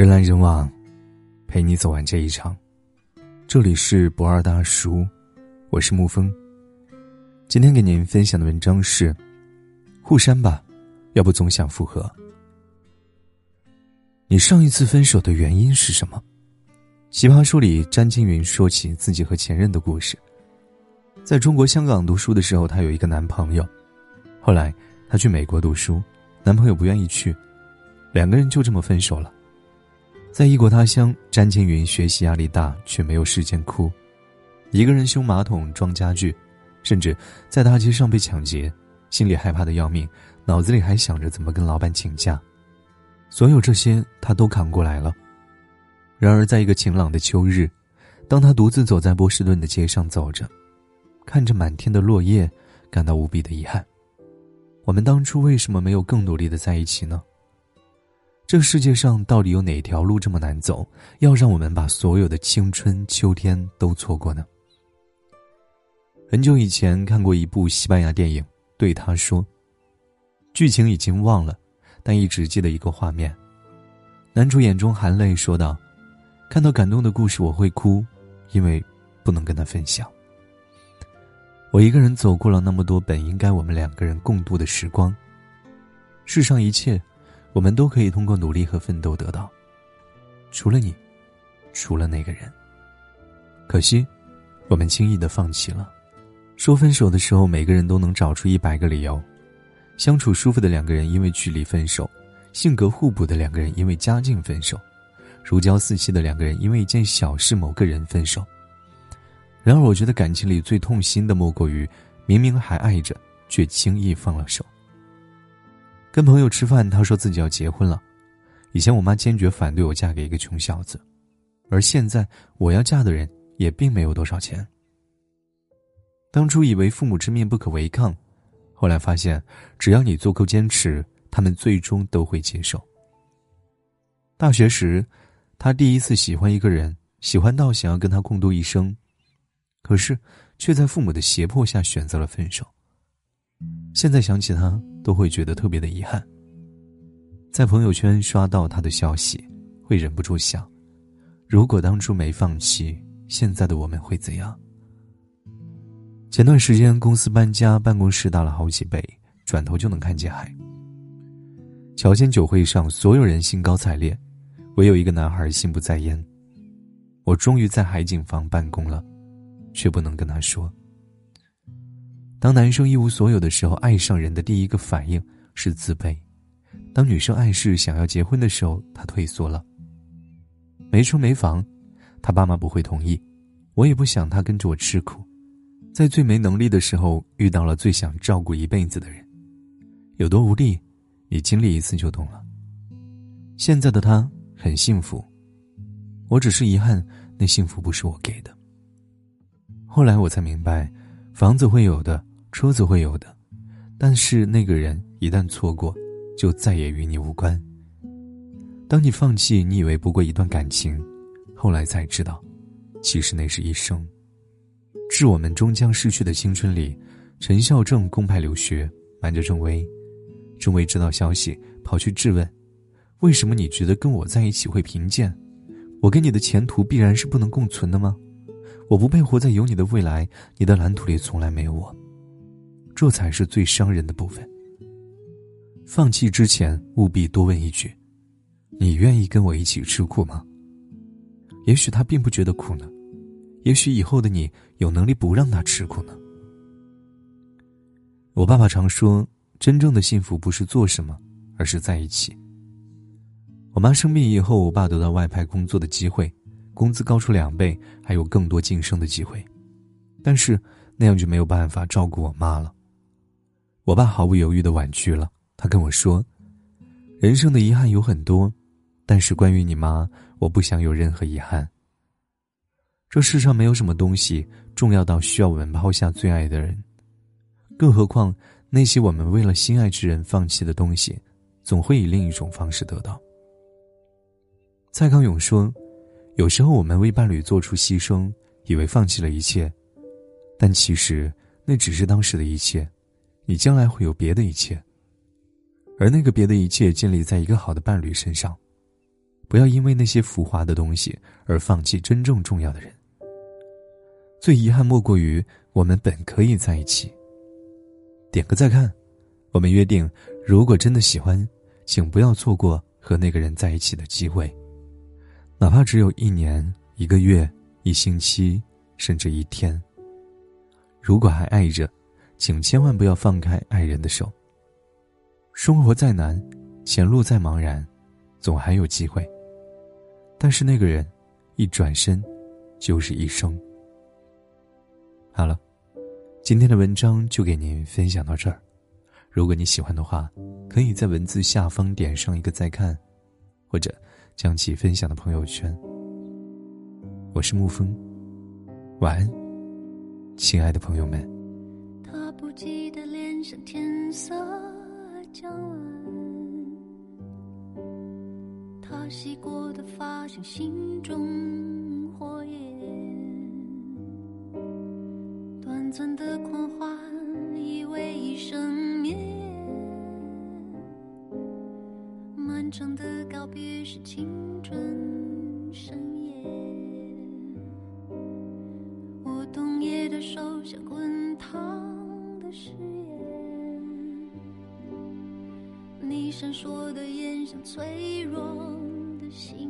人来人往，陪你走完这一场。这里是不二大叔，我是沐风。今天给您分享的文章是：互删吧，要不总想复合。你上一次分手的原因是什么？奇葩说里，詹青云说起自己和前任的故事。在中国香港读书的时候，她有一个男朋友，后来她去美国读书，男朋友不愿意去，两个人就这么分手了。在异国他乡，詹青云学习压力大，却没有时间哭，一个人修马桶、装家具，甚至在大街上被抢劫，心里害怕的要命，脑子里还想着怎么跟老板请假。所有这些，他都扛过来了。然而，在一个晴朗的秋日，当他独自走在波士顿的街上走着，看着满天的落叶，感到无比的遗憾。我们当初为什么没有更努力的在一起呢？这世界上到底有哪条路这么难走，要让我们把所有的青春秋天都错过呢？很久以前看过一部西班牙电影，对他说，剧情已经忘了，但一直记得一个画面。男主眼中含泪说道：“看到感动的故事我会哭，因为不能跟他分享。我一个人走过了那么多本应该我们两个人共度的时光，世上一切。”我们都可以通过努力和奋斗得到，除了你，除了那个人。可惜，我们轻易的放弃了。说分手的时候，每个人都能找出一百个理由。相处舒服的两个人因为距离分手，性格互补的两个人因为家境分手，如胶似漆的两个人因为一件小事某个人分手。然而，我觉得感情里最痛心的莫过于，明明还爱着，却轻易放了手。跟朋友吃饭，他说自己要结婚了。以前我妈坚决反对我嫁给一个穷小子，而现在我要嫁的人也并没有多少钱。当初以为父母之命不可违抗，后来发现只要你足够坚持，他们最终都会接受。大学时，他第一次喜欢一个人，喜欢到想要跟他共度一生，可是却在父母的胁迫下选择了分手。现在想起他。都会觉得特别的遗憾。在朋友圈刷到他的消息，会忍不住想：如果当初没放弃，现在的我们会怎样？前段时间公司搬家，办公室大了好几倍，转头就能看见海。乔迁酒会上，所有人兴高采烈，唯有一个男孩心不在焉。我终于在海景房办公了，却不能跟他说。当男生一无所有的时候，爱上人的第一个反应是自卑；当女生暗示想要结婚的时候，他退缩了。没车没房，他爸妈不会同意，我也不想他跟着我吃苦。在最没能力的时候，遇到了最想照顾一辈子的人，有多无力，你经历一次就懂了。现在的他很幸福，我只是遗憾那幸福不是我给的。后来我才明白，房子会有的。车子会有的，但是那个人一旦错过，就再也与你无关。当你放弃你以为不过一段感情，后来才知道，其实那是一生。致我们终将逝去的青春里，陈孝正公派留学，瞒着郑薇。郑薇知道消息，跑去质问：为什么你觉得跟我在一起会贫贱？我跟你的前途必然是不能共存的吗？我不配活在有你的未来，你的蓝图里从来没有我。这才是最伤人的部分。放弃之前，务必多问一句：“你愿意跟我一起吃苦吗？”也许他并不觉得苦呢，也许以后的你有能力不让他吃苦呢。我爸爸常说：“真正的幸福不是做什么，而是在一起。”我妈生病以后，我爸得到外派工作的机会，工资高出两倍，还有更多晋升的机会，但是那样就没有办法照顾我妈了。我爸毫不犹豫的婉拒了。他跟我说：“人生的遗憾有很多，但是关于你妈，我不想有任何遗憾。这世上没有什么东西重要到需要我们抛下最爱的人，更何况那些我们为了心爱之人放弃的东西，总会以另一种方式得到。”蔡康永说：“有时候我们为伴侣做出牺牲，以为放弃了一切，但其实那只是当时的一切。”你将来会有别的一切，而那个别的一切建立在一个好的伴侣身上，不要因为那些浮华的东西而放弃真正重要的人。最遗憾莫过于我们本可以在一起。点个再看，我们约定，如果真的喜欢，请不要错过和那个人在一起的机会，哪怕只有一年、一个月、一星期，甚至一天。如果还爱着，请千万不要放开爱人的手。生活再难，前路再茫然，总还有机会。但是那个人，一转身，就是一生。好了，今天的文章就给您分享到这儿。如果你喜欢的话，可以在文字下方点上一个再看，或者将其分享到朋友圈。我是沐风，晚安，亲爱的朋友们。他不记得脸上天色将晚，他洗过的发像心中火焰，短暂的狂欢以为一生绵延，漫长的告别是青春盛宴，我冬夜的手像闪烁的眼像脆弱的心。